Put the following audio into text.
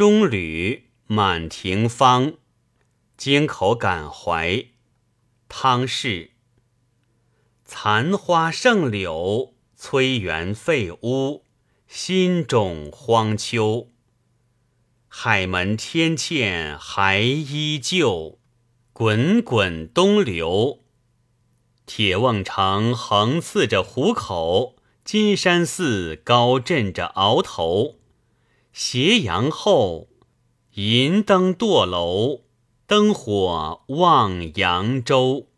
中吕满庭芳，京口感怀。汤氏。残花剩柳，催园废屋，新种荒丘。海门天堑还依旧，滚滚东流。铁瓮城横刺着虎口，金山寺高震着鳌头。斜阳后，银灯堕楼，灯火望扬州。